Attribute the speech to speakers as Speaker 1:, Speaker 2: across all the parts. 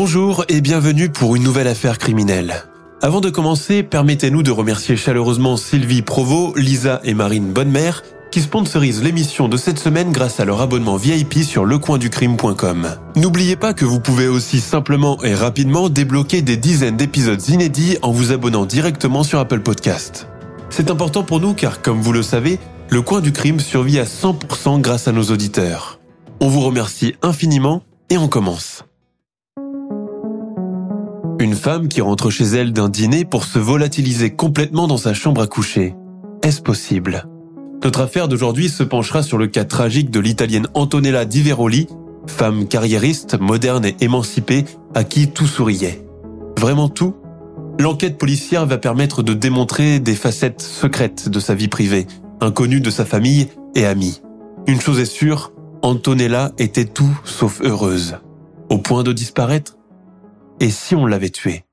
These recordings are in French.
Speaker 1: Bonjour et bienvenue pour une nouvelle affaire criminelle. Avant de commencer, permettez-nous de remercier chaleureusement Sylvie Provo, Lisa et Marine Bonnemère qui sponsorisent l'émission de cette semaine grâce à leur abonnement VIP sur lecoinducrime.com. N'oubliez pas que vous pouvez aussi simplement et rapidement débloquer des dizaines d'épisodes inédits en vous abonnant directement sur Apple Podcast. C'est important pour nous car, comme vous le savez, le coin du crime survit à 100% grâce à nos auditeurs. On vous remercie infiniment et on commence. Une femme qui rentre chez elle d'un dîner pour se volatiliser complètement dans sa chambre à coucher. Est-ce possible? Notre affaire d'aujourd'hui se penchera sur le cas tragique de l'italienne Antonella Di Veroli, femme carriériste, moderne et émancipée, à qui tout souriait. Vraiment tout? L'enquête policière va permettre de démontrer des facettes secrètes de sa vie privée, inconnues de sa famille et amis. Une chose est sûre, Antonella était tout sauf heureuse. Au point de disparaître et si on l'avait tué?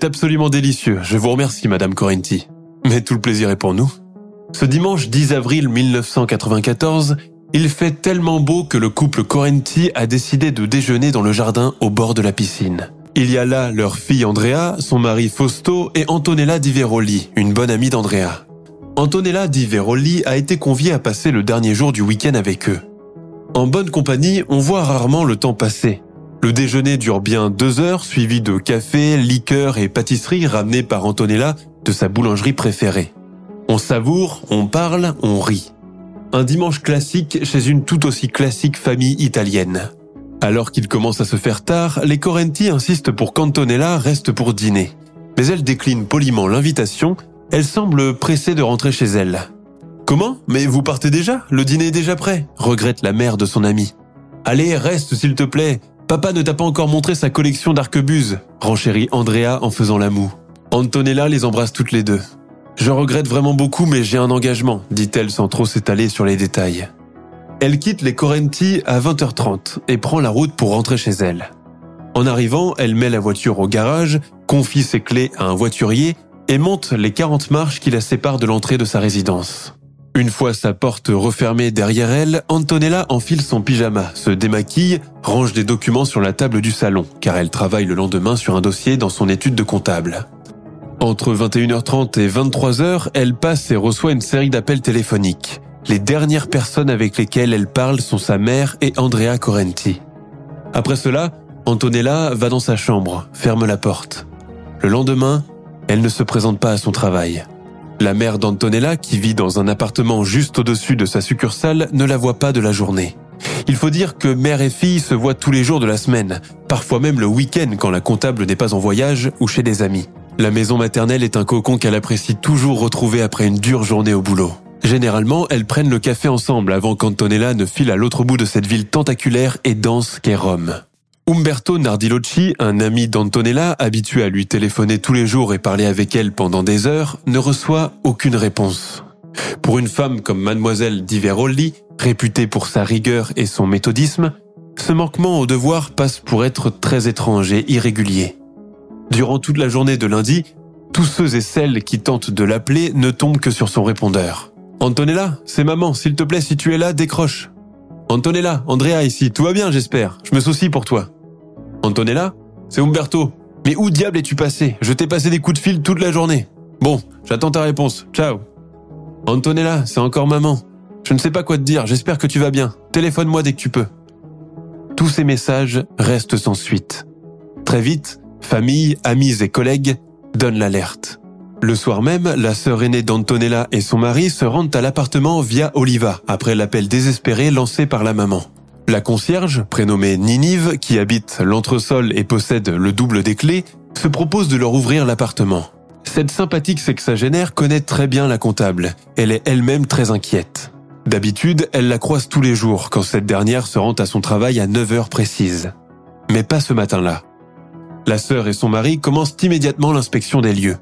Speaker 1: C'était absolument délicieux. Je vous remercie, Madame Correnti. Mais tout le plaisir est pour nous. Ce dimanche 10 avril 1994, il fait tellement beau que le couple Correnti a décidé de déjeuner dans le jardin au bord de la piscine. Il y a là leur fille Andrea, son mari Fausto et Antonella Di Veroli, une bonne amie d'Andrea. Antonella Di Veroli a été conviée à passer le dernier jour du week-end avec eux. En bonne compagnie, on voit rarement le temps passer. Le déjeuner dure bien deux heures, suivi de café, liqueurs et pâtisseries ramenées par Antonella de sa boulangerie préférée. On savoure, on parle, on rit. Un dimanche classique chez une tout aussi classique famille italienne. Alors qu'il commence à se faire tard, les Correnti insistent pour qu'Antonella reste pour dîner. Mais elle décline poliment l'invitation, elle semble pressée de rentrer chez elle. Comment? Mais vous partez déjà? Le dîner est déjà prêt? regrette la mère de son ami. Allez, reste s'il te plaît, Papa ne t'a pas encore montré sa collection d'arquebuses, renchérit Andrea en faisant la moue. Antonella les embrasse toutes les deux. Je regrette vraiment beaucoup, mais j'ai un engagement, dit-elle sans trop s'étaler sur les détails. Elle quitte les Correnti à 20h30 et prend la route pour rentrer chez elle. En arrivant, elle met la voiture au garage, confie ses clés à un voiturier et monte les 40 marches qui la séparent de l'entrée de sa résidence. Une fois sa porte refermée derrière elle, Antonella enfile son pyjama, se démaquille, range des documents sur la table du salon, car elle travaille le lendemain sur un dossier dans son étude de comptable. Entre 21h30 et 23h, elle passe et reçoit une série d'appels téléphoniques. Les dernières personnes avec lesquelles elle parle sont sa mère et Andrea Correnti. Après cela, Antonella va dans sa chambre, ferme la porte. Le lendemain, elle ne se présente pas à son travail. La mère d'Antonella, qui vit dans un appartement juste au-dessus de sa succursale, ne la voit pas de la journée. Il faut dire que mère et fille se voient tous les jours de la semaine, parfois même le week-end quand la comptable n'est pas en voyage ou chez des amis. La maison maternelle est un cocon qu'elle apprécie toujours retrouver après une dure journée au boulot. Généralement, elles prennent le café ensemble avant qu'Antonella ne file à l'autre bout de cette ville tentaculaire et dense qu'est Rome. Umberto Nardilocci, un ami d'Antonella, habitué à lui téléphoner tous les jours et parler avec elle pendant des heures, ne reçoit aucune réponse. Pour une femme comme mademoiselle Diverolli, réputée pour sa rigueur et son méthodisme, ce manquement au devoir passe pour être très étrange et irrégulier. Durant toute la journée de lundi, tous ceux et celles qui tentent de l'appeler ne tombent que sur son répondeur. Antonella, c'est maman, s'il te plaît, si tu es là, décroche. Antonella, Andrea ici, tout va bien j'espère, je me soucie pour toi. Antonella C'est Umberto. Mais où diable es-tu passé? Je t'ai passé des coups de fil toute la journée. Bon, j'attends ta réponse. Ciao. Antonella, c'est encore maman. Je ne sais pas quoi te dire, j'espère que tu vas bien. Téléphone-moi dès que tu peux. Tous ces messages restent sans suite. Très vite, famille, amis et collègues donnent l'alerte. Le soir même, la sœur aînée d'Antonella et son mari se rendent à l'appartement via Oliva, après l'appel désespéré lancé par la maman. La concierge, prénommée Ninive, qui habite l'entresol et possède le double des clés, se propose de leur ouvrir l'appartement. Cette sympathique sexagénaire connaît très bien la comptable. Elle est elle-même très inquiète. D'habitude, elle la croise tous les jours quand cette dernière se rend à son travail à 9 heures précises. Mais pas ce matin-là. La sœur et son mari commencent immédiatement l'inspection des lieux.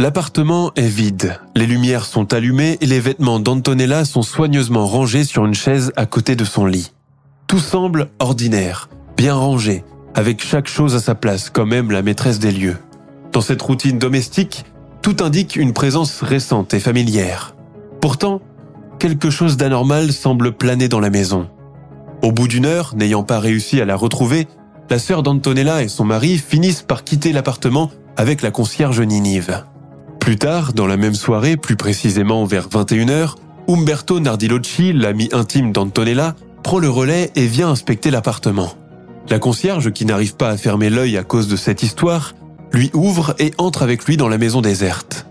Speaker 1: L'appartement est vide, les lumières sont allumées et les vêtements d'Antonella sont soigneusement rangés sur une chaise à côté de son lit. Tout semble ordinaire, bien rangé, avec chaque chose à sa place, quand même la maîtresse des lieux. Dans cette routine domestique, tout indique une présence récente et familière. Pourtant, quelque chose d'anormal semble planer dans la maison. Au bout d'une heure, n'ayant pas réussi à la retrouver, la sœur d'Antonella et son mari finissent par quitter l'appartement avec la concierge Ninive. Plus tard, dans la même soirée, plus précisément vers 21h, Umberto Nardilocci, l'ami intime d'Antonella, prend le relais et vient inspecter l'appartement. La concierge, qui n'arrive pas à fermer l'œil à cause de cette histoire, lui ouvre et entre avec lui dans la maison déserte.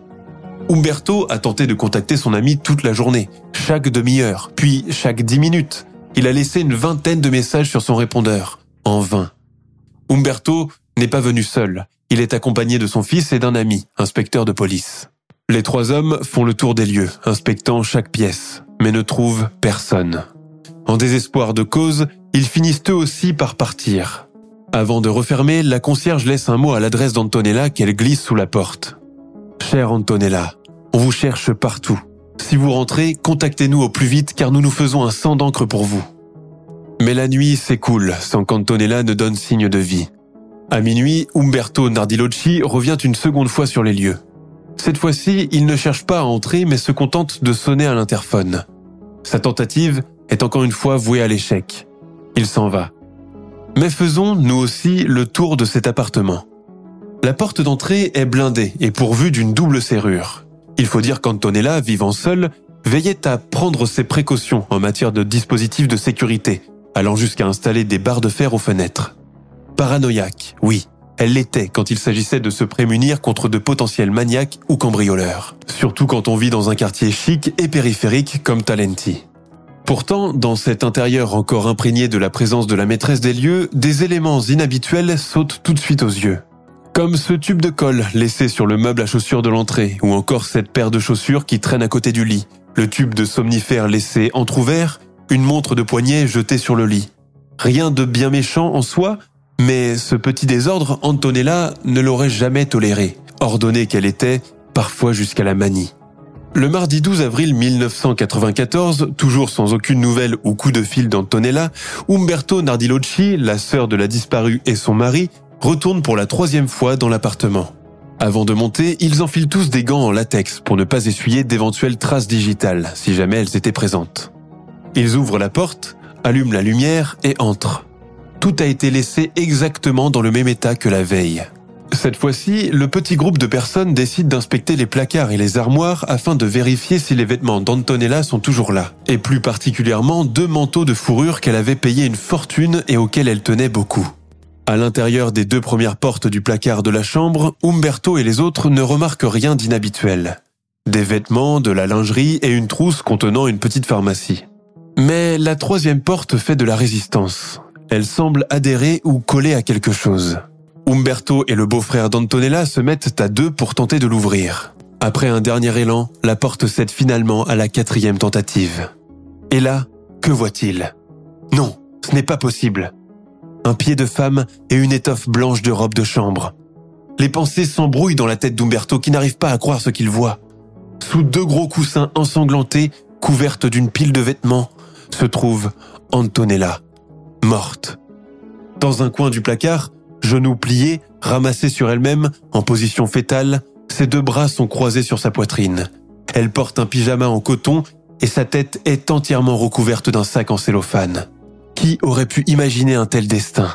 Speaker 1: Umberto a tenté de contacter son ami toute la journée, chaque demi-heure, puis chaque dix minutes. Il a laissé une vingtaine de messages sur son répondeur, en vain. Umberto n'est pas venu seul, il est accompagné de son fils et d'un ami, inspecteur de police. Les trois hommes font le tour des lieux, inspectant chaque pièce, mais ne trouvent personne. En désespoir de cause, ils finissent eux aussi par partir. Avant de refermer, la concierge laisse un mot à l'adresse d'Antonella qu'elle glisse sous la porte. Chère Antonella, on vous cherche partout. Si vous rentrez, contactez-nous au plus vite car nous nous faisons un sang d'encre pour vous. Mais la nuit s'écoule sans qu'Antonella ne donne signe de vie. À minuit, Umberto Nardilocci revient une seconde fois sur les lieux. Cette fois-ci, il ne cherche pas à entrer mais se contente de sonner à l'interphone. Sa tentative est encore une fois voué à l'échec. Il s'en va. Mais faisons, nous aussi, le tour de cet appartement. La porte d'entrée est blindée et pourvue d'une double serrure. Il faut dire qu'Antonella, vivant seule, veillait à prendre ses précautions en matière de dispositifs de sécurité, allant jusqu'à installer des barres de fer aux fenêtres. Paranoïaque, oui, elle l'était quand il s'agissait de se prémunir contre de potentiels maniaques ou cambrioleurs. Surtout quand on vit dans un quartier chic et périphérique comme Talenti. Pourtant, dans cet intérieur encore imprégné de la présence de la maîtresse des lieux, des éléments inhabituels sautent tout de suite aux yeux. Comme ce tube de colle laissé sur le meuble à chaussures de l'entrée, ou encore cette paire de chaussures qui traîne à côté du lit, le tube de somnifère laissé entr'ouvert, une montre de poignet jetée sur le lit. Rien de bien méchant en soi, mais ce petit désordre, Antonella ne l'aurait jamais toléré, ordonnée qu'elle était, parfois jusqu'à la manie. Le mardi 12 avril 1994, toujours sans aucune nouvelle ou coup de fil d'Antonella, Umberto Nardilocci, la sœur de la disparue et son mari, retournent pour la troisième fois dans l'appartement. Avant de monter, ils enfilent tous des gants en latex pour ne pas essuyer d'éventuelles traces digitales si jamais elles étaient présentes. Ils ouvrent la porte, allument la lumière et entrent. Tout a été laissé exactement dans le même état que la veille. Cette fois-ci, le petit groupe de personnes décide d'inspecter les placards et les armoires afin de vérifier si les vêtements d'Antonella sont toujours là, et plus particulièrement deux manteaux de fourrure qu'elle avait payé une fortune et auxquels elle tenait beaucoup. À l'intérieur des deux premières portes du placard de la chambre, Umberto et les autres ne remarquent rien d'inhabituel. Des vêtements, de la lingerie et une trousse contenant une petite pharmacie. Mais la troisième porte fait de la résistance. Elle semble adhérer ou coller à quelque chose. Umberto et le beau-frère d'Antonella se mettent à deux pour tenter de l'ouvrir. Après un dernier élan, la porte cède finalement à la quatrième tentative. Et là, que voit-il? Non, ce n'est pas possible. Un pied de femme et une étoffe blanche de robe de chambre. Les pensées s'embrouillent dans la tête d'Umberto qui n'arrive pas à croire ce qu'il voit. Sous deux gros coussins ensanglantés, couvertes d'une pile de vêtements, se trouve Antonella, morte. Dans un coin du placard, Genoux pliés, ramassés sur elle-même, en position fétale, ses deux bras sont croisés sur sa poitrine. Elle porte un pyjama en coton et sa tête est entièrement recouverte d'un sac en cellophane. Qui aurait pu imaginer un tel destin?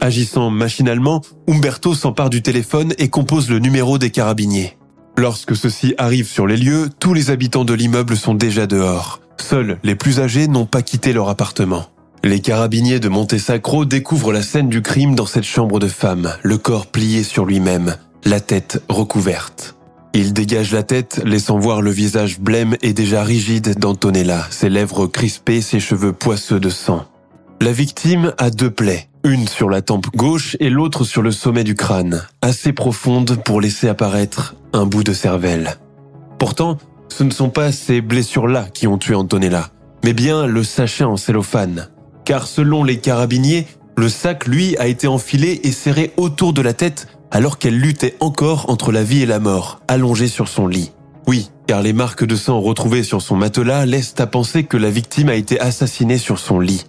Speaker 1: Agissant machinalement, Umberto s'empare du téléphone et compose le numéro des carabiniers. Lorsque ceux-ci arrivent sur les lieux, tous les habitants de l'immeuble sont déjà dehors. Seuls les plus âgés n'ont pas quitté leur appartement. Les carabiniers de Montesacro découvrent la scène du crime dans cette chambre de femme, le corps plié sur lui-même, la tête recouverte. Il dégage la tête, laissant voir le visage blême et déjà rigide d'Antonella, ses lèvres crispées, ses cheveux poisseux de sang. La victime a deux plaies, une sur la tempe gauche et l'autre sur le sommet du crâne, assez profonde pour laisser apparaître un bout de cervelle. Pourtant, ce ne sont pas ces blessures-là qui ont tué Antonella, mais bien le sachet en cellophane. Car selon les carabiniers, le sac, lui, a été enfilé et serré autour de la tête alors qu'elle luttait encore entre la vie et la mort, allongée sur son lit. Oui, car les marques de sang retrouvées sur son matelas laissent à penser que la victime a été assassinée sur son lit.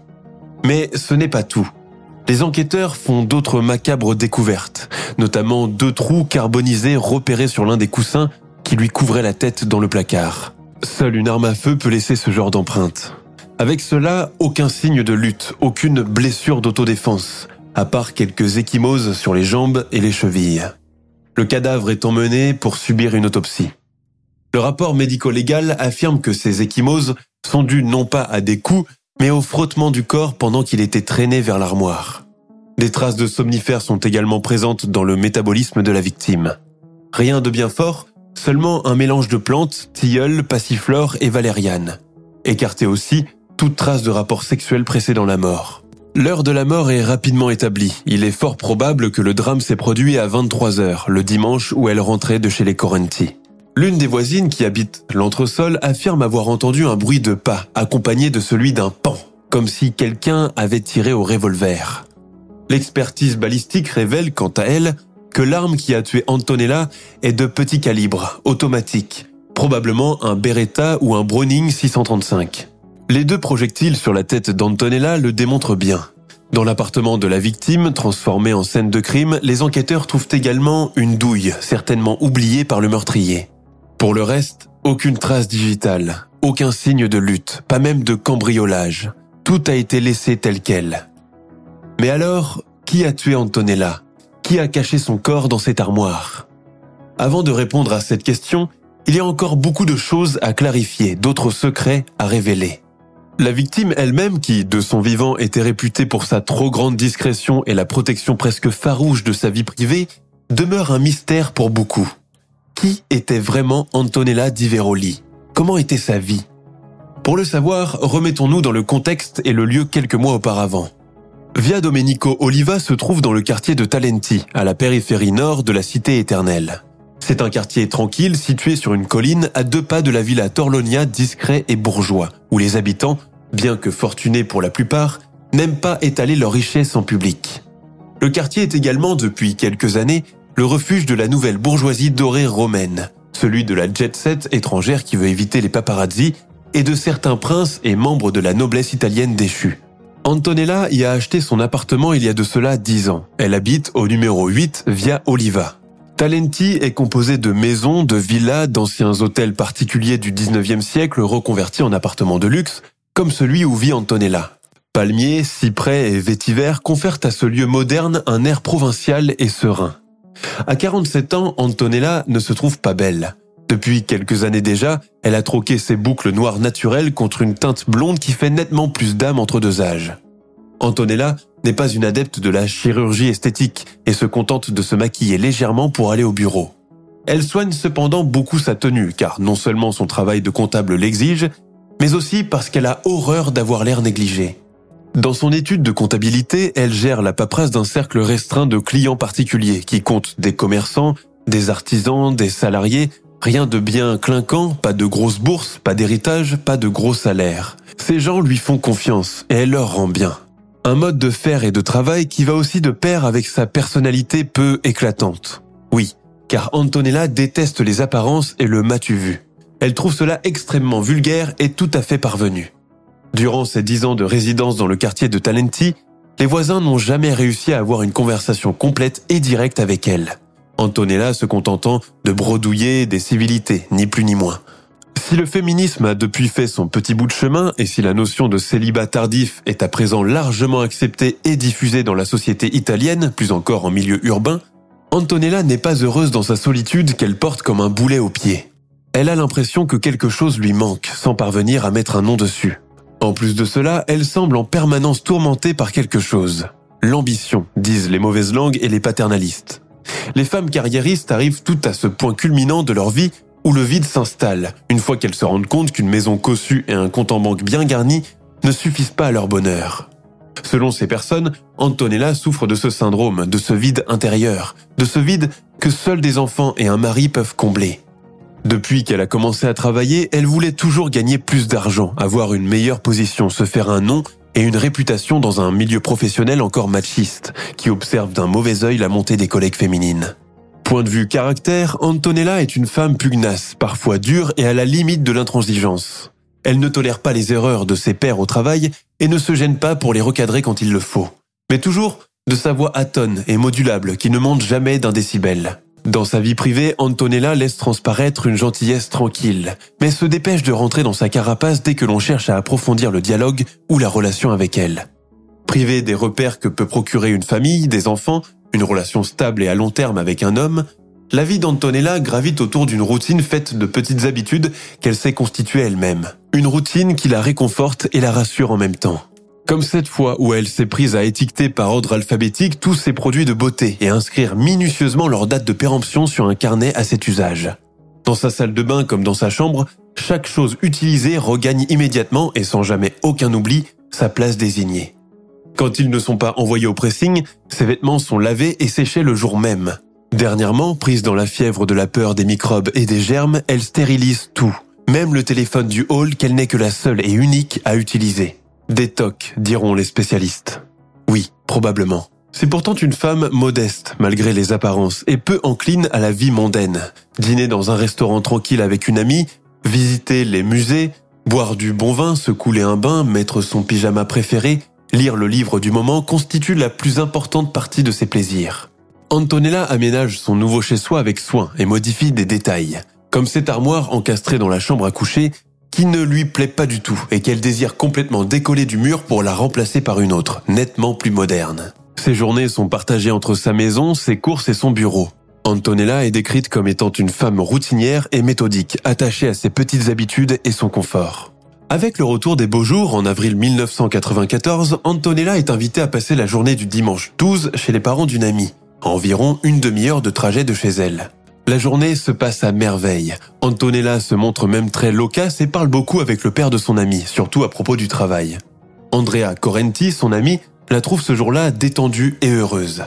Speaker 1: Mais ce n'est pas tout. Les enquêteurs font d'autres macabres découvertes, notamment deux trous carbonisés repérés sur l'un des coussins qui lui couvrait la tête dans le placard. Seule une arme à feu peut laisser ce genre d'empreinte. Avec cela, aucun signe de lutte, aucune blessure d'autodéfense, à part quelques échymoses sur les jambes et les chevilles. Le cadavre est emmené pour subir une autopsie. Le rapport médico-légal affirme que ces échymoses sont dues non pas à des coups, mais au frottement du corps pendant qu'il était traîné vers l'armoire. Des traces de somnifères sont également présentes dans le métabolisme de la victime. Rien de bien fort, seulement un mélange de plantes, tilleul, passiflore et valériane. Écarté aussi toute trace de rapport sexuel précédant la mort. L'heure de la mort est rapidement établie. Il est fort probable que le drame s'est produit à 23 heures, le dimanche où elle rentrait de chez les Correnti. L'une des voisines qui habite l'entresol affirme avoir entendu un bruit de pas accompagné de celui d'un pan, comme si quelqu'un avait tiré au revolver. L'expertise balistique révèle quant à elle que l'arme qui a tué Antonella est de petit calibre, automatique, probablement un Beretta ou un Browning 635. Les deux projectiles sur la tête d'Antonella le démontrent bien. Dans l'appartement de la victime, transformé en scène de crime, les enquêteurs trouvent également une douille, certainement oubliée par le meurtrier. Pour le reste, aucune trace digitale, aucun signe de lutte, pas même de cambriolage. Tout a été laissé tel quel. Mais alors, qui a tué Antonella? Qui a caché son corps dans cette armoire? Avant de répondre à cette question, il y a encore beaucoup de choses à clarifier, d'autres secrets à révéler. La victime elle-même, qui de son vivant était réputée pour sa trop grande discrétion et la protection presque farouche de sa vie privée, demeure un mystère pour beaucoup. Qui était vraiment Antonella Di Veroli? Comment était sa vie? Pour le savoir, remettons-nous dans le contexte et le lieu quelques mois auparavant. Via Domenico Oliva se trouve dans le quartier de Talenti, à la périphérie nord de la cité éternelle. C'est un quartier tranquille situé sur une colline à deux pas de la villa Torlonia discret et bourgeois, où les habitants, bien que fortunés pour la plupart, n'aiment pas étaler leur richesse en public. Le quartier est également, depuis quelques années, le refuge de la nouvelle bourgeoisie dorée romaine, celui de la jet set étrangère qui veut éviter les paparazzi et de certains princes et membres de la noblesse italienne déchue. Antonella y a acheté son appartement il y a de cela dix ans. Elle habite au numéro 8 via Oliva. Talenti est composé de maisons, de villas, d'anciens hôtels particuliers du 19e siècle reconvertis en appartements de luxe, comme celui où vit Antonella. Palmiers, cyprès et vétiver confèrent à ce lieu moderne un air provincial et serein. À 47 ans, Antonella ne se trouve pas belle. Depuis quelques années déjà, elle a troqué ses boucles noires naturelles contre une teinte blonde qui fait nettement plus d'âme entre deux âges. Antonella n'est pas une adepte de la chirurgie esthétique et se contente de se maquiller légèrement pour aller au bureau. Elle soigne cependant beaucoup sa tenue, car non seulement son travail de comptable l'exige, mais aussi parce qu'elle a horreur d'avoir l'air négligé. Dans son étude de comptabilité, elle gère la paperasse d'un cercle restreint de clients particuliers qui comptent des commerçants, des artisans, des salariés, rien de bien clinquant, pas de grosses bourses, pas d'héritage, pas de gros salaires. Ces gens lui font confiance et elle leur rend bien. Un mode de faire et de travail qui va aussi de pair avec sa personnalité peu éclatante. Oui, car Antonella déteste les apparences et le matu vu. Elle trouve cela extrêmement vulgaire et tout à fait parvenu. Durant ses dix ans de résidence dans le quartier de Talenti, les voisins n'ont jamais réussi à avoir une conversation complète et directe avec elle. Antonella se contentant de brodouiller des civilités, ni plus ni moins. Si le féminisme a depuis fait son petit bout de chemin et si la notion de célibat tardif est à présent largement acceptée et diffusée dans la société italienne, plus encore en milieu urbain, Antonella n'est pas heureuse dans sa solitude qu'elle porte comme un boulet au pied. Elle a l'impression que quelque chose lui manque sans parvenir à mettre un nom dessus. En plus de cela, elle semble en permanence tourmentée par quelque chose. L'ambition, disent les mauvaises langues et les paternalistes. Les femmes carriéristes arrivent toutes à ce point culminant de leur vie où le vide s'installe, une fois qu'elles se rendent compte qu'une maison cossue et un compte en banque bien garni ne suffisent pas à leur bonheur. Selon ces personnes, Antonella souffre de ce syndrome, de ce vide intérieur, de ce vide que seuls des enfants et un mari peuvent combler. Depuis qu'elle a commencé à travailler, elle voulait toujours gagner plus d'argent, avoir une meilleure position, se faire un nom et une réputation dans un milieu professionnel encore machiste, qui observe d'un mauvais œil la montée des collègues féminines. Point de vue caractère, Antonella est une femme pugnace, parfois dure et à la limite de l'intransigeance. Elle ne tolère pas les erreurs de ses pairs au travail et ne se gêne pas pour les recadrer quand il le faut. Mais toujours de sa voix atone et modulable qui ne monte jamais d'un décibel. Dans sa vie privée, Antonella laisse transparaître une gentillesse tranquille, mais se dépêche de rentrer dans sa carapace dès que l'on cherche à approfondir le dialogue ou la relation avec elle. Privée des repères que peut procurer une famille, des enfants, une relation stable et à long terme avec un homme, la vie d'Antonella gravite autour d'une routine faite de petites habitudes qu'elle sait constituer elle-même. Une routine qui la réconforte et la rassure en même temps. Comme cette fois où elle s'est prise à étiqueter par ordre alphabétique tous ses produits de beauté et inscrire minutieusement leur date de péremption sur un carnet à cet usage. Dans sa salle de bain comme dans sa chambre, chaque chose utilisée regagne immédiatement et sans jamais aucun oubli sa place désignée. Quand ils ne sont pas envoyés au pressing, ses vêtements sont lavés et séchés le jour même. Dernièrement, prise dans la fièvre de la peur des microbes et des germes, elle stérilise tout, même le téléphone du hall qu'elle n'est que la seule et unique à utiliser. Des tocs, diront les spécialistes. Oui, probablement. C'est pourtant une femme modeste, malgré les apparences, et peu encline à la vie mondaine. Dîner dans un restaurant tranquille avec une amie, visiter les musées, boire du bon vin, se couler un bain, mettre son pyjama préféré, Lire le livre du moment constitue la plus importante partie de ses plaisirs. Antonella aménage son nouveau chez-soi avec soin et modifie des détails, comme cette armoire encastrée dans la chambre à coucher qui ne lui plaît pas du tout et qu'elle désire complètement décoller du mur pour la remplacer par une autre, nettement plus moderne. Ses journées sont partagées entre sa maison, ses courses et son bureau. Antonella est décrite comme étant une femme routinière et méthodique, attachée à ses petites habitudes et son confort. Avec le retour des beaux jours en avril 1994, Antonella est invitée à passer la journée du dimanche 12 chez les parents d'une amie, environ une demi-heure de trajet de chez elle. La journée se passe à merveille. Antonella se montre même très loquace et parle beaucoup avec le père de son ami, surtout à propos du travail. Andrea Correnti, son ami, la trouve ce jour-là détendue et heureuse.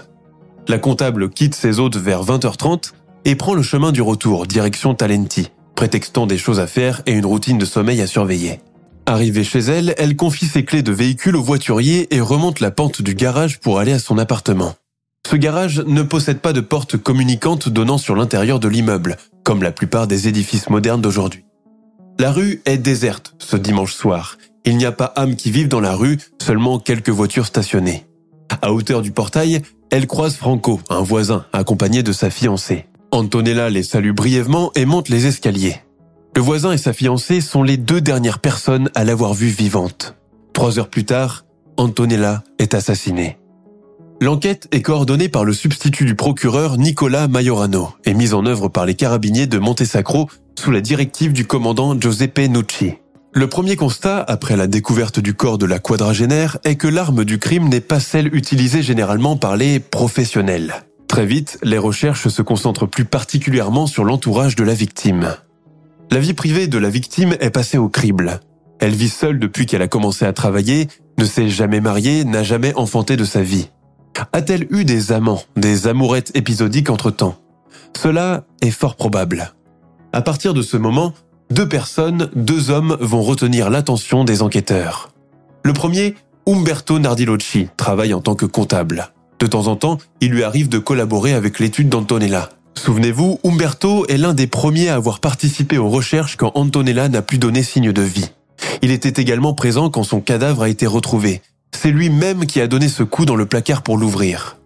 Speaker 1: La comptable quitte ses hôtes vers 20h30 et prend le chemin du retour, direction Talenti, prétextant des choses à faire et une routine de sommeil à surveiller. Arrivée chez elle, elle confie ses clés de véhicule au voiturier et remonte la pente du garage pour aller à son appartement. Ce garage ne possède pas de porte communicante donnant sur l'intérieur de l'immeuble, comme la plupart des édifices modernes d'aujourd'hui. La rue est déserte ce dimanche soir. Il n'y a pas âme qui vive dans la rue, seulement quelques voitures stationnées. À hauteur du portail, elle croise Franco, un voisin, accompagné de sa fiancée. Antonella les salue brièvement et monte les escaliers. Le voisin et sa fiancée sont les deux dernières personnes à l'avoir vue vivante. Trois heures plus tard, Antonella est assassinée. L'enquête est coordonnée par le substitut du procureur Nicolas Majorano et mise en œuvre par les carabiniers de Montesacro sous la directive du commandant Giuseppe Nucci. Le premier constat, après la découverte du corps de la quadragénaire, est que l'arme du crime n'est pas celle utilisée généralement par les professionnels. Très vite, les recherches se concentrent plus particulièrement sur l'entourage de la victime. La vie privée de la victime est passée au crible. Elle vit seule depuis qu'elle a commencé à travailler, ne s'est jamais mariée, n'a jamais enfanté de sa vie. A-t-elle eu des amants, des amourettes épisodiques entre-temps? Cela est fort probable. À partir de ce moment, deux personnes, deux hommes vont retenir l'attention des enquêteurs. Le premier, Umberto Nardilocci, travaille en tant que comptable. De temps en temps, il lui arrive de collaborer avec l'étude d'Antonella. Souvenez-vous, Umberto est l'un des premiers à avoir participé aux recherches quand Antonella n'a plus donné signe de vie. Il était également présent quand son cadavre a été retrouvé. C'est lui-même qui a donné ce coup dans le placard pour l'ouvrir.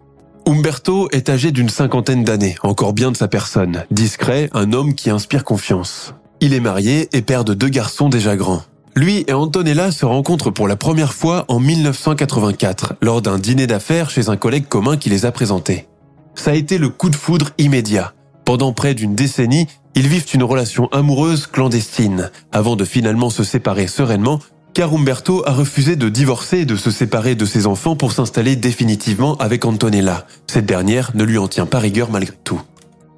Speaker 1: Umberto est âgé d'une cinquantaine d'années, encore bien de sa personne, discret, un homme qui inspire confiance. Il est marié et père de deux garçons déjà grands. Lui et Antonella se rencontrent pour la première fois en 1984, lors d'un dîner d'affaires chez un collègue commun qui les a présentés. Ça a été le coup de foudre immédiat. Pendant près d'une décennie, ils vivent une relation amoureuse clandestine, avant de finalement se séparer sereinement, car Umberto a refusé de divorcer et de se séparer de ses enfants pour s'installer définitivement avec Antonella. Cette dernière ne lui en tient pas rigueur malgré tout.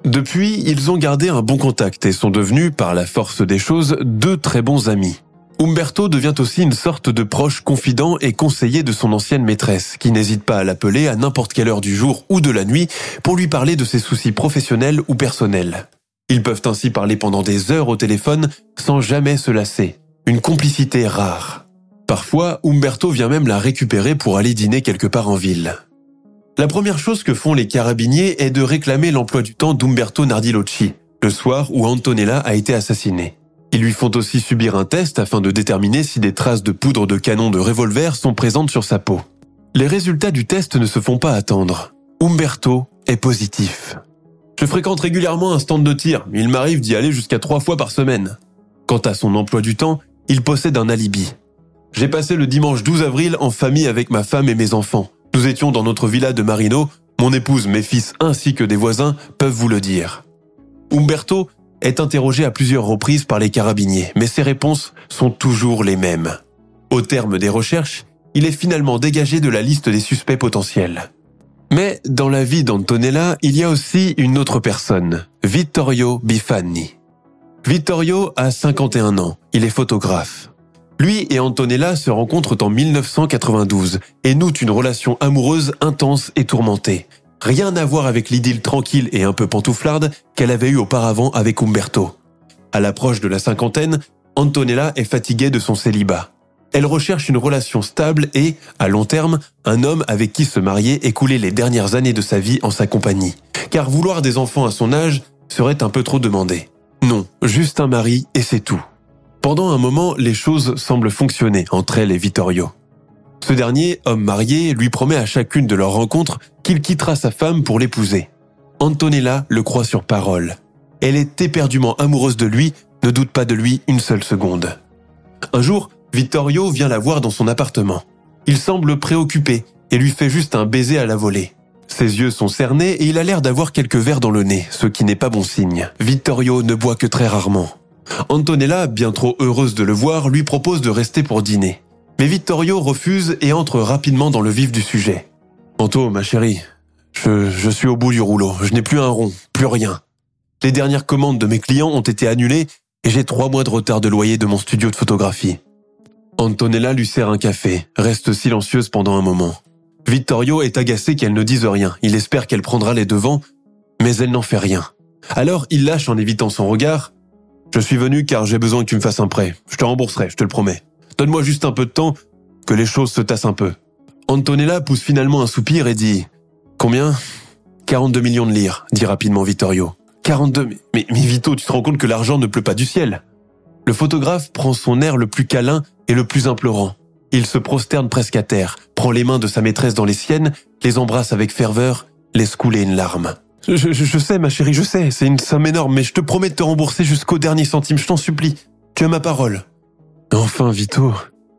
Speaker 1: Depuis, ils ont gardé un bon contact et sont devenus, par la force des choses, deux très bons amis. Umberto devient aussi une sorte de proche confident et conseiller de son ancienne maîtresse, qui n'hésite pas à l'appeler à n'importe quelle heure du jour ou de la nuit pour lui parler de ses soucis professionnels ou personnels. Ils peuvent ainsi parler pendant des heures au téléphone sans jamais se lasser. Une complicité rare. Parfois, Umberto vient même la récupérer pour aller dîner quelque part en ville. La première chose que font les carabiniers est de réclamer l'emploi du temps d'Umberto Nardilocci, le soir où Antonella a été assassinée. Ils lui font aussi subir un test afin de déterminer si des traces de poudre de canon de revolver sont présentes sur sa peau. Les résultats du test ne se font pas attendre. Umberto est positif. Je fréquente régulièrement un stand de tir, il m'arrive d'y aller jusqu'à trois fois par semaine. Quant à son emploi du temps, il possède un alibi. J'ai passé le dimanche 12 avril en famille avec ma femme et mes enfants. Nous étions dans notre villa de Marino, mon épouse, mes fils ainsi que des voisins peuvent vous le dire. Umberto est interrogé à plusieurs reprises par les carabiniers, mais ses réponses sont toujours les mêmes. Au terme des recherches, il est finalement dégagé de la liste des suspects potentiels. Mais dans la vie d'Antonella, il y a aussi une autre personne, Vittorio Bifani. Vittorio a 51 ans, il est photographe. Lui et Antonella se rencontrent en 1992 et nouent une relation amoureuse intense et tourmentée, Rien à voir avec l'idylle tranquille et un peu pantouflarde qu'elle avait eue auparavant avec Umberto. À l'approche de la cinquantaine, Antonella est fatiguée de son célibat. Elle recherche une relation stable et, à long terme, un homme avec qui se marier et couler les dernières années de sa vie en sa compagnie. Car vouloir des enfants à son âge serait un peu trop demandé. Non, juste un mari et c'est tout. Pendant un moment, les choses semblent fonctionner entre elle et Vittorio. Ce dernier, homme marié, lui promet à chacune de leurs rencontres qu'il quittera sa femme pour l'épouser. Antonella le croit sur parole. Elle est éperdument amoureuse de lui, ne doute pas de lui une seule seconde. Un jour, Vittorio vient la voir dans son appartement. Il semble préoccupé et lui fait juste un baiser à la volée. Ses yeux sont cernés et il a l'air d'avoir quelques verres dans le nez, ce qui n'est pas bon signe. Vittorio ne boit que très rarement. Antonella, bien trop heureuse de le voir, lui propose de rester pour dîner. Mais Vittorio refuse et entre rapidement dans le vif du sujet. Anto, ma chérie, je, je suis au bout du rouleau. Je n'ai plus un rond, plus rien. Les dernières commandes de mes clients ont été annulées et j'ai trois mois de retard de loyer de mon studio de photographie. Antonella lui sert un café, reste silencieuse pendant un moment. Vittorio est agacé qu'elle ne dise rien. Il espère qu'elle prendra les devants, mais elle n'en fait rien. Alors il lâche en évitant son regard. Je suis venu car j'ai besoin que tu me fasses un prêt. Je te rembourserai, je te le promets. Donne-moi juste un peu de temps, que les choses se tassent un peu. Antonella pousse finalement un soupir et dit Combien? 42 millions de lire, dit rapidement Vittorio. 42 mais, mais, Vito, tu te rends compte que l'argent ne pleut pas du ciel. Le photographe prend son air le plus câlin et le plus implorant. Il se prosterne presque à terre, prend les mains de sa maîtresse dans les siennes, les embrasse avec ferveur, laisse couler une larme. Je sais, ma chérie, je sais, c'est une somme énorme, mais je te promets de te rembourser jusqu'au dernier centime, je t'en supplie. Tu as ma parole. Enfin, Vito.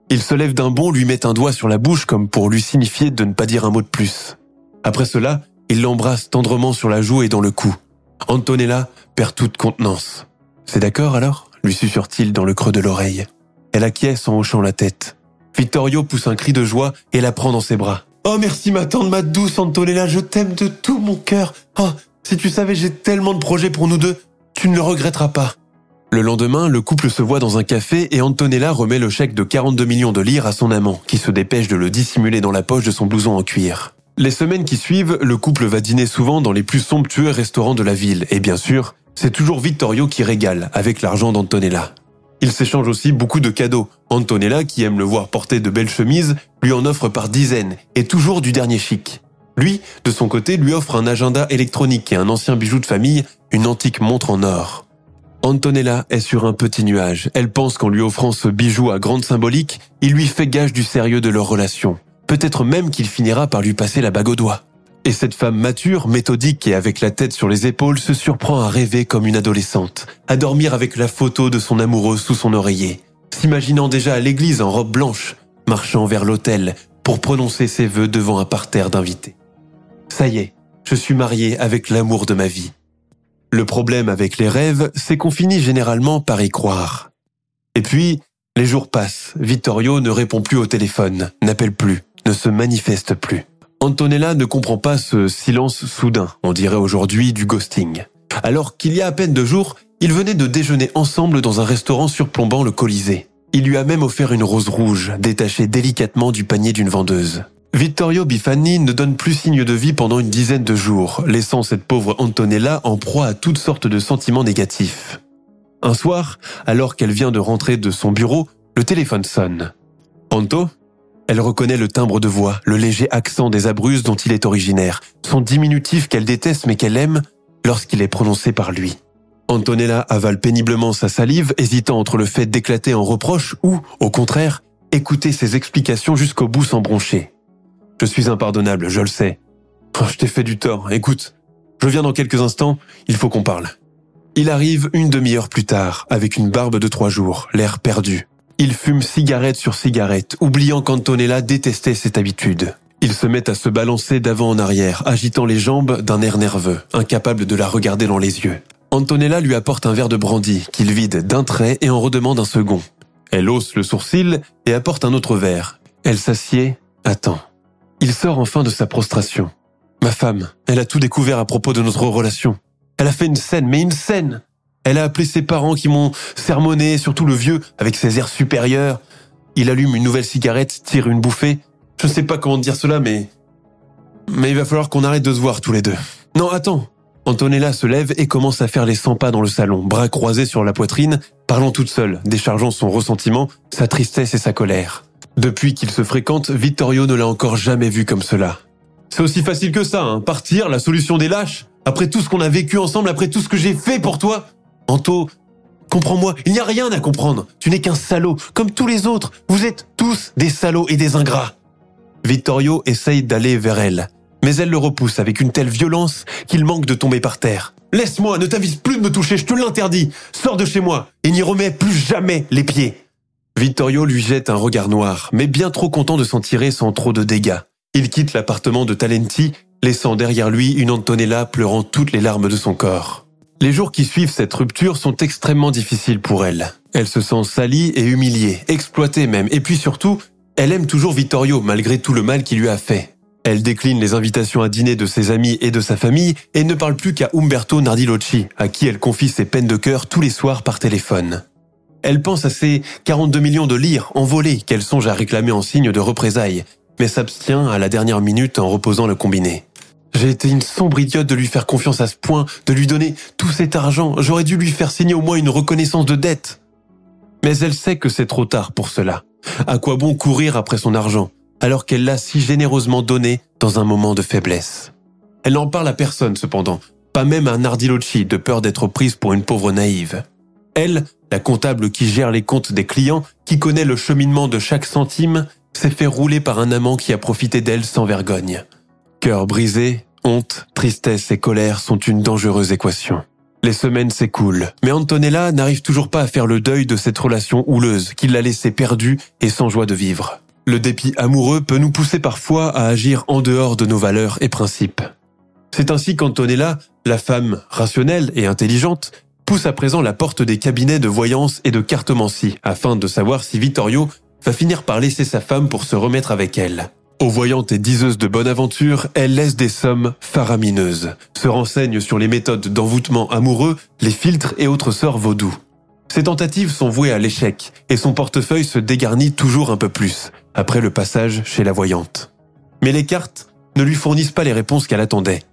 Speaker 1: Il se lève d'un bond, lui met un doigt sur la bouche comme pour lui signifier de ne pas dire un mot de plus. Après cela, il l'embrasse tendrement sur la joue et dans le cou. Antonella perd toute contenance. C'est d'accord alors? lui susurre-t-il dans le creux de l'oreille. Elle acquiesce en hochant la tête. Vittorio pousse un cri de joie et la prend dans ses bras. Oh merci ma tante, ma douce Antonella, je t'aime de tout mon cœur. Oh, si tu savais j'ai tellement de projets pour nous deux, tu ne le regretteras pas. Le lendemain, le couple se voit dans un café et Antonella remet le chèque de 42 millions de lire à son amant, qui se dépêche de le dissimuler dans la poche de son blouson en cuir. Les semaines qui suivent, le couple va dîner souvent dans les plus somptueux restaurants de la ville, et bien sûr, c'est toujours Vittorio qui régale avec l'argent d'Antonella. Ils s'échangent aussi beaucoup de cadeaux. Antonella, qui aime le voir porter de belles chemises, lui en offre par dizaines, et toujours du dernier chic. Lui, de son côté, lui offre un agenda électronique et un ancien bijou de famille, une antique montre en or. Antonella est sur un petit nuage. Elle pense qu'en lui offrant ce bijou à grande symbolique, il lui fait gage du sérieux de leur relation. Peut-être même qu'il finira par lui passer la bague au doigt. Et cette femme mature, méthodique et avec la tête sur les épaules se surprend à rêver comme une adolescente, à dormir avec la photo de son amoureux sous son oreiller, s'imaginant déjà à l'église en robe blanche, marchant vers l'autel pour prononcer ses vœux devant un parterre d'invités. Ça y est, je suis marié avec l'amour de ma vie. Le problème avec les rêves, c'est qu'on finit généralement par y croire. Et puis, les jours passent, Vittorio ne répond plus au téléphone, n'appelle plus, ne se manifeste plus. Antonella ne comprend pas ce silence soudain, on dirait aujourd'hui du ghosting. Alors qu'il y a à peine deux jours, ils venaient de déjeuner ensemble dans un restaurant surplombant le Colisée. Il lui a même offert une rose rouge, détachée délicatement du panier d'une vendeuse. Vittorio Bifani ne donne plus signe de vie pendant une dizaine de jours, laissant cette pauvre Antonella en proie à toutes sortes de sentiments négatifs. Un soir, alors qu'elle vient de rentrer de son bureau, le téléphone sonne. Anto elle reconnaît le timbre de voix, le léger accent des Abruzes dont il est originaire, son diminutif qu'elle déteste mais qu'elle aime lorsqu'il est prononcé par lui. Antonella avale péniblement sa salive, hésitant entre le fait d'éclater en reproche ou, au contraire, écouter ses explications jusqu'au bout sans broncher. Je suis impardonnable, je le sais. Oh, je t'ai fait du tort. Écoute, je viens dans quelques instants, il faut qu'on parle. Il arrive une demi-heure plus tard, avec une barbe de trois jours, l'air perdu. Il fume cigarette sur cigarette, oubliant qu'Antonella détestait cette habitude. Il se met à se balancer d'avant en arrière, agitant les jambes d'un air nerveux, incapable de la regarder dans les yeux. Antonella lui apporte un verre de brandy, qu'il vide d'un trait et en redemande un second. Elle hausse le sourcil et apporte un autre verre. Elle s'assied, attend. Il sort enfin de sa prostration. Ma femme, elle a tout découvert à propos de notre relation. Elle a fait une scène, mais une scène elle a appelé ses parents qui m'ont sermonné, surtout le vieux, avec ses airs supérieurs. Il allume une nouvelle cigarette, tire une bouffée. Je ne sais pas comment dire cela, mais... Mais il va falloir qu'on arrête de se voir tous les deux. Non, attends. Antonella se lève et commence à faire les 100 pas dans le salon, bras croisés sur la poitrine, parlant toute seule, déchargeant son ressentiment, sa tristesse et sa colère. Depuis qu'ils se fréquentent, Vittorio ne l'a encore jamais vu comme cela. C'est aussi facile que ça, hein. Partir, la solution des lâches Après tout ce qu'on a vécu ensemble, après tout ce que j'ai fait pour toi Anto, comprends-moi, il n'y a rien à comprendre. Tu n'es qu'un salaud, comme tous les autres. Vous êtes tous des salauds et des ingrats. Vittorio essaye d'aller vers elle, mais elle le repousse avec une telle violence qu'il manque de tomber par terre. Laisse-moi, ne t'avise plus de me toucher, je te l'interdis. Sors de chez moi et n'y remets plus jamais les pieds. Vittorio lui jette un regard noir, mais bien trop content de s'en tirer sans trop de dégâts. Il quitte l'appartement de Talenti, laissant derrière lui une Antonella pleurant toutes les larmes de son corps. Les jours qui suivent cette rupture sont extrêmement difficiles pour elle. Elle se sent salie et humiliée, exploitée même, et puis surtout, elle aime toujours Vittorio malgré tout le mal qu'il lui a fait. Elle décline les invitations à dîner de ses amis et de sa famille et ne parle plus qu'à Umberto Nardilocci, à qui elle confie ses peines de cœur tous les soirs par téléphone. Elle pense à ses 42 millions de lire envolés qu'elle songe à réclamer en signe de représailles, mais s'abstient à la dernière minute en reposant le combiné. J'ai été une sombre idiote de lui faire confiance à ce point, de lui donner tout cet argent. J'aurais dû lui faire signer au moins une reconnaissance de dette. Mais elle sait que c'est trop tard pour cela. À quoi bon courir après son argent, alors qu'elle l'a si généreusement donné dans un moment de faiblesse? Elle n'en parle à personne cependant, pas même à Nardilocci, de peur d'être prise pour une pauvre naïve. Elle, la comptable qui gère les comptes des clients, qui connaît le cheminement de chaque centime, s'est fait rouler par un amant qui a profité d'elle sans vergogne. Cœur brisé, honte, tristesse et colère sont une dangereuse équation. Les semaines s'écoulent, mais Antonella n'arrive toujours pas à faire le deuil de cette relation houleuse qui l'a laissée perdue et sans joie de vivre. Le dépit amoureux peut nous pousser parfois à agir en dehors de nos valeurs et principes. C'est ainsi qu'Antonella, la femme rationnelle et intelligente, pousse à présent la porte des cabinets de voyance et de cartomancie afin de savoir si Vittorio va finir par laisser sa femme pour se remettre avec elle. Aux voyantes et diseuses de bonne aventure, elle laisse des sommes faramineuses, se renseigne sur les méthodes d'envoûtement amoureux, les filtres et autres sorts vaudous. Ses tentatives sont vouées à l'échec et son portefeuille se dégarnit toujours un peu plus après le passage chez la voyante. Mais les cartes ne lui fournissent pas les réponses qu'elle attendait.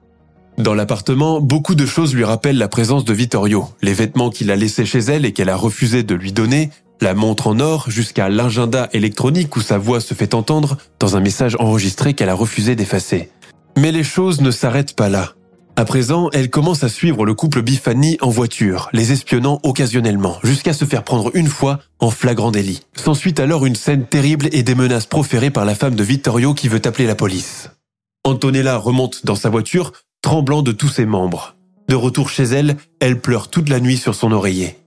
Speaker 1: Dans l'appartement, beaucoup de choses lui rappellent la présence de Vittorio, les vêtements qu'il a laissés chez elle et qu'elle a refusé de lui donner, la montre en or jusqu'à l'agenda électronique où sa voix se fait entendre dans un message enregistré qu'elle a refusé d'effacer. Mais les choses ne s'arrêtent pas là. À présent, elle commence à suivre le couple Bifani en voiture, les espionnant occasionnellement, jusqu'à se faire prendre une fois en flagrant délit. S'ensuit alors une scène terrible et des menaces proférées par la femme de Vittorio qui veut appeler la police. Antonella remonte dans sa voiture, tremblant de tous ses membres. De retour chez elle, elle pleure toute la nuit sur son oreiller.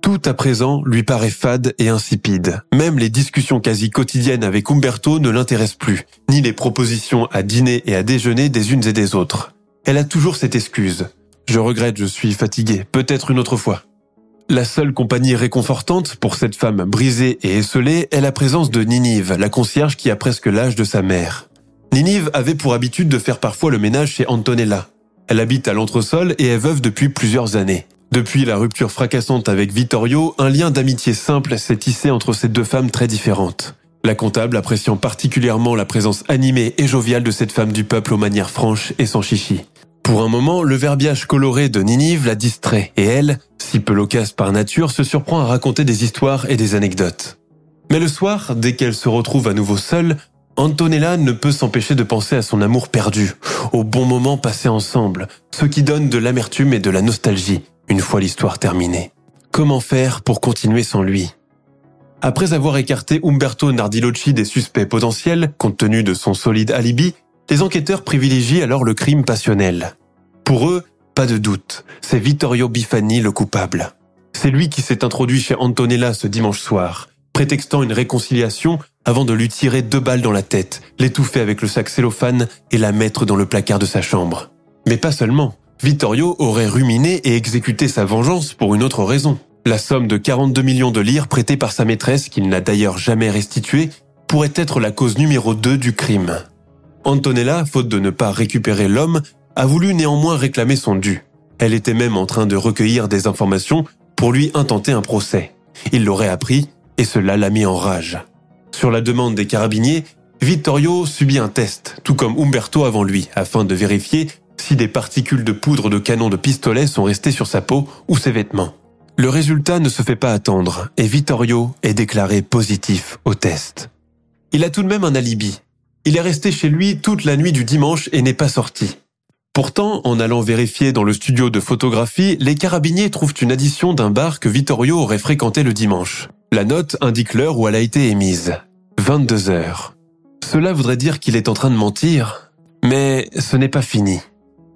Speaker 1: Tout à présent lui paraît fade et insipide. Même les discussions quasi quotidiennes avec Umberto ne l'intéressent plus, ni les propositions à dîner et à déjeuner des unes et des autres. Elle a toujours cette excuse. Je regrette, je suis fatiguée, peut-être une autre fois. La seule compagnie réconfortante pour cette femme brisée et esselée est la présence de Ninive, la concierge qui a presque l'âge de sa mère. Ninive avait pour habitude de faire parfois le ménage chez Antonella. Elle habite à l'entresol et est veuve depuis plusieurs années. Depuis la rupture fracassante avec Vittorio, un lien d'amitié simple s'est tissé entre ces deux femmes très différentes. La comptable appréciant particulièrement la présence animée et joviale de cette femme du peuple aux manières franches et sans chichi. Pour un moment, le verbiage coloré de Ninive la distrait, et elle, si peu loquace par nature, se surprend à raconter des histoires et des anecdotes. Mais le soir, dès qu'elle se retrouve à nouveau seule, Antonella ne peut s'empêcher de penser à son amour perdu, aux bons moments passés ensemble, ce qui donne de l'amertume et de la nostalgie, une fois l'histoire terminée. Comment faire pour continuer sans lui? Après avoir écarté Umberto Nardilocci des suspects potentiels, compte tenu de son solide alibi, les enquêteurs privilégient alors le crime passionnel. Pour eux, pas de doute, c'est Vittorio Bifani le coupable. C'est lui qui s'est introduit chez Antonella ce dimanche soir, prétextant une réconciliation avant de lui tirer deux balles dans la tête, l'étouffer avec le sac cellophane et la mettre dans le placard de sa chambre. Mais pas seulement. Vittorio aurait ruminé et exécuté sa vengeance pour une autre raison. La somme de 42 millions de lire prêtée par sa maîtresse, qu'il n'a d'ailleurs jamais restituée, pourrait être la cause numéro 2 du crime. Antonella, faute de ne pas récupérer l'homme, a voulu néanmoins réclamer son dû. Elle était même en train de recueillir des informations pour lui intenter un procès. Il l'aurait appris et cela l'a mis en rage. Sur la demande des carabiniers, Vittorio subit un test, tout comme Umberto avant lui, afin de vérifier si des particules de poudre de canon de pistolet sont restées sur sa peau ou ses vêtements. Le résultat ne se fait pas attendre et Vittorio est déclaré positif au test. Il a tout de même un alibi. Il est resté chez lui toute la nuit du dimanche et n'est pas sorti. Pourtant, en allant vérifier dans le studio de photographie, les carabiniers trouvent une addition d'un bar que Vittorio aurait fréquenté le dimanche. La note indique l'heure où elle a été émise. 22 heures. Cela voudrait dire qu'il est en train de mentir, mais ce n'est pas fini.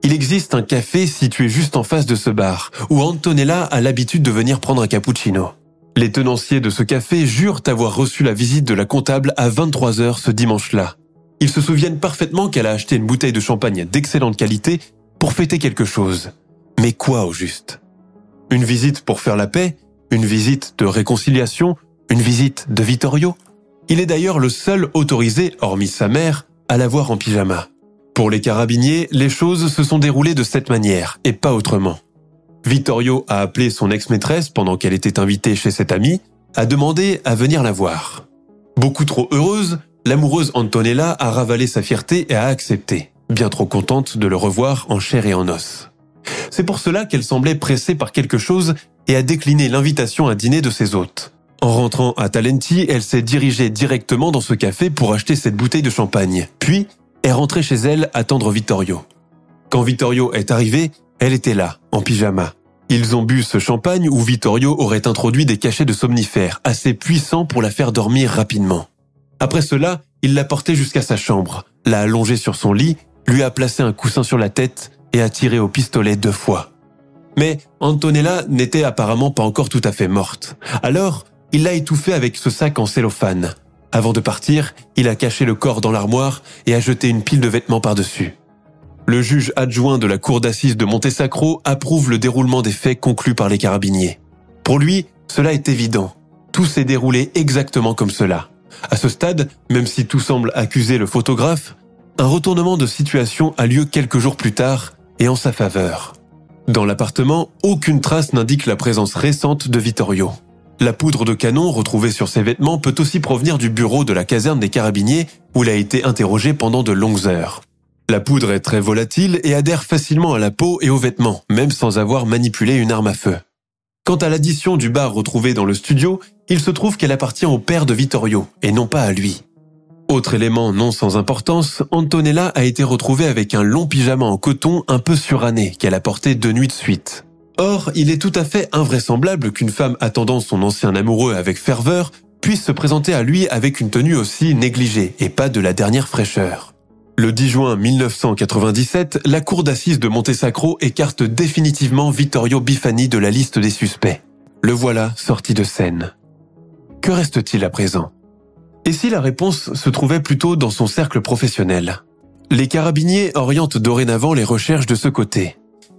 Speaker 1: Il existe un café situé juste en face de ce bar, où Antonella a l'habitude de venir prendre un cappuccino. Les tenanciers de ce café jurent avoir reçu la visite de la comptable à 23 heures ce dimanche-là. Ils se souviennent parfaitement qu'elle a acheté une bouteille de champagne d'excellente qualité pour fêter quelque chose. Mais quoi au juste? Une visite pour faire la paix? Une visite de réconciliation, une visite de Vittorio. Il est d'ailleurs le seul autorisé, hormis sa mère, à la voir en pyjama. Pour les carabiniers, les choses se sont déroulées de cette manière, et pas autrement. Vittorio a appelé son ex-maîtresse pendant qu'elle était invitée chez cette amie, a demandé à venir la voir. Beaucoup trop heureuse, l'amoureuse Antonella a ravalé sa fierté et a accepté, bien trop contente de le revoir en chair et en os. C'est pour cela qu'elle semblait pressée par quelque chose et a décliné l'invitation à dîner de ses hôtes. En rentrant à Talenti, elle s'est dirigée directement dans ce café pour acheter cette bouteille de champagne. Puis, est rentrée chez elle attendre Vittorio. Quand Vittorio est arrivé, elle était là, en pyjama. Ils ont bu ce champagne où Vittorio aurait introduit des cachets de somnifères assez puissants pour la faire dormir rapidement. Après cela, il l'a portée jusqu'à sa chambre, l'a allongée sur son lit, lui a placé un coussin sur la tête et a tiré au pistolet deux fois. Mais Antonella n'était apparemment pas encore tout à fait morte. Alors, il l'a étouffée avec ce sac en cellophane. Avant de partir, il a caché le corps dans l'armoire et a jeté une pile de vêtements par-dessus. Le juge adjoint de la cour d'assises de Montesacro approuve le déroulement des faits conclus par les carabiniers. Pour lui, cela est évident. Tout s'est déroulé exactement comme cela. À ce stade, même si tout semble accuser le photographe, un retournement de situation a lieu quelques jours plus tard et en sa faveur. Dans l'appartement, aucune trace n'indique la présence récente de Vittorio. La poudre de canon retrouvée sur ses vêtements peut aussi provenir du bureau de la caserne des carabiniers où il a été interrogé pendant de longues heures. La poudre est très volatile et adhère facilement à la peau et aux vêtements, même sans avoir manipulé une arme à feu. Quant à l'addition du bar retrouvé dans le studio, il se trouve qu'elle appartient au père de Vittorio et non pas à lui. Autre élément non sans importance, Antonella a été retrouvée avec un long pyjama en coton un peu suranné qu'elle a porté deux nuits de suite. Or, il est tout à fait invraisemblable qu'une femme attendant son ancien amoureux avec ferveur puisse se présenter à lui avec une tenue aussi négligée et pas de la dernière fraîcheur. Le 10 juin 1997, la cour d'assises de Montesacro écarte définitivement Vittorio Bifani de la liste des suspects. Le voilà sorti de scène. Que reste-t-il à présent? Et si la réponse se trouvait plutôt dans son cercle professionnel? Les carabiniers orientent dorénavant les recherches de ce côté.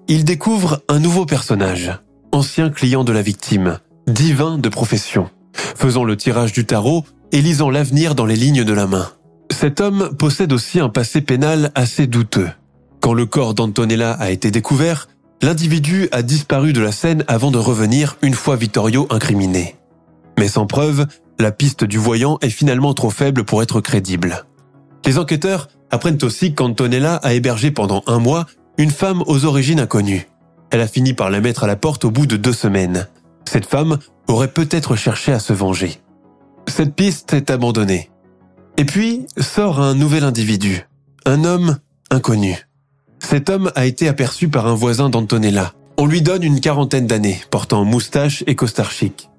Speaker 1: Ils découvrent un nouveau personnage, ancien client de la victime, divin de profession, faisant le tirage du tarot et lisant l'avenir dans les lignes de la main. Cet homme possède aussi un passé pénal assez douteux. Quand le corps d'Antonella a été découvert, l'individu a disparu de la scène avant de revenir une fois Vittorio incriminé. Mais sans preuve, la piste du voyant est finalement trop faible pour être crédible. Les enquêteurs apprennent aussi qu'Antonella a hébergé pendant un mois une femme aux origines inconnues. Elle a fini par la mettre à la porte au bout de deux semaines. Cette femme aurait peut-être cherché à se venger. Cette piste est abandonnée. Et puis sort un nouvel individu, un homme inconnu. Cet homme a été aperçu par un voisin d'Antonella. On lui donne une quarantaine d'années, portant moustache et costard chic.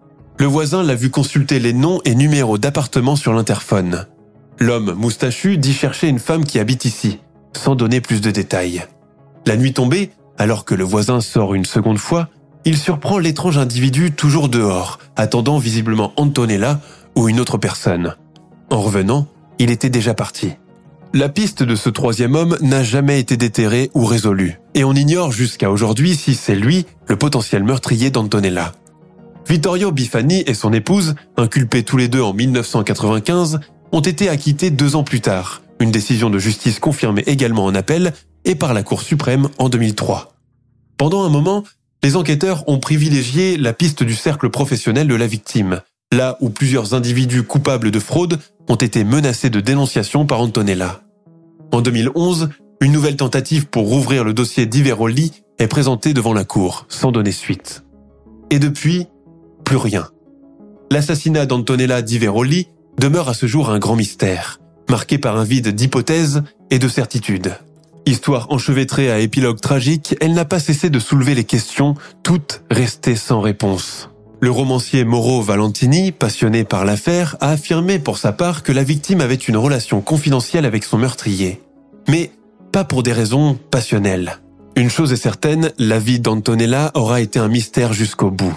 Speaker 1: Le voisin l'a vu consulter les noms et numéros d'appartements sur l'interphone. L'homme moustachu dit chercher une femme qui habite ici, sans donner plus de détails. La nuit tombée, alors que le voisin sort une seconde fois, il surprend l'étrange individu toujours dehors, attendant visiblement Antonella ou une autre personne. En revenant, il était déjà parti. La piste de ce troisième homme n'a jamais été déterrée ou résolue, et on ignore jusqu'à aujourd'hui si c'est lui le potentiel meurtrier d'Antonella. Vittorio Bifani et son épouse, inculpés tous les deux en 1995, ont été acquittés deux ans plus tard, une décision de justice confirmée également en appel et par la Cour suprême en 2003. Pendant un moment, les enquêteurs ont privilégié la piste du cercle professionnel de la victime, là où plusieurs individus coupables de fraude ont été menacés de dénonciation par Antonella. En 2011, une nouvelle tentative pour rouvrir le dossier d'Iveroli est présentée devant la Cour, sans donner suite. Et depuis, plus rien. L'assassinat d'Antonella Diveroli demeure à ce jour un grand mystère, marqué par un vide d'hypothèses et de certitudes. Histoire enchevêtrée à épilogue tragique, elle n'a pas cessé de soulever les questions, toutes restées sans réponse. Le romancier Mauro Valentini, passionné par l'affaire, a affirmé pour sa part que la victime avait une relation confidentielle avec son meurtrier. Mais pas pour des raisons passionnelles. Une chose est certaine, la vie d'Antonella aura été un mystère jusqu'au bout.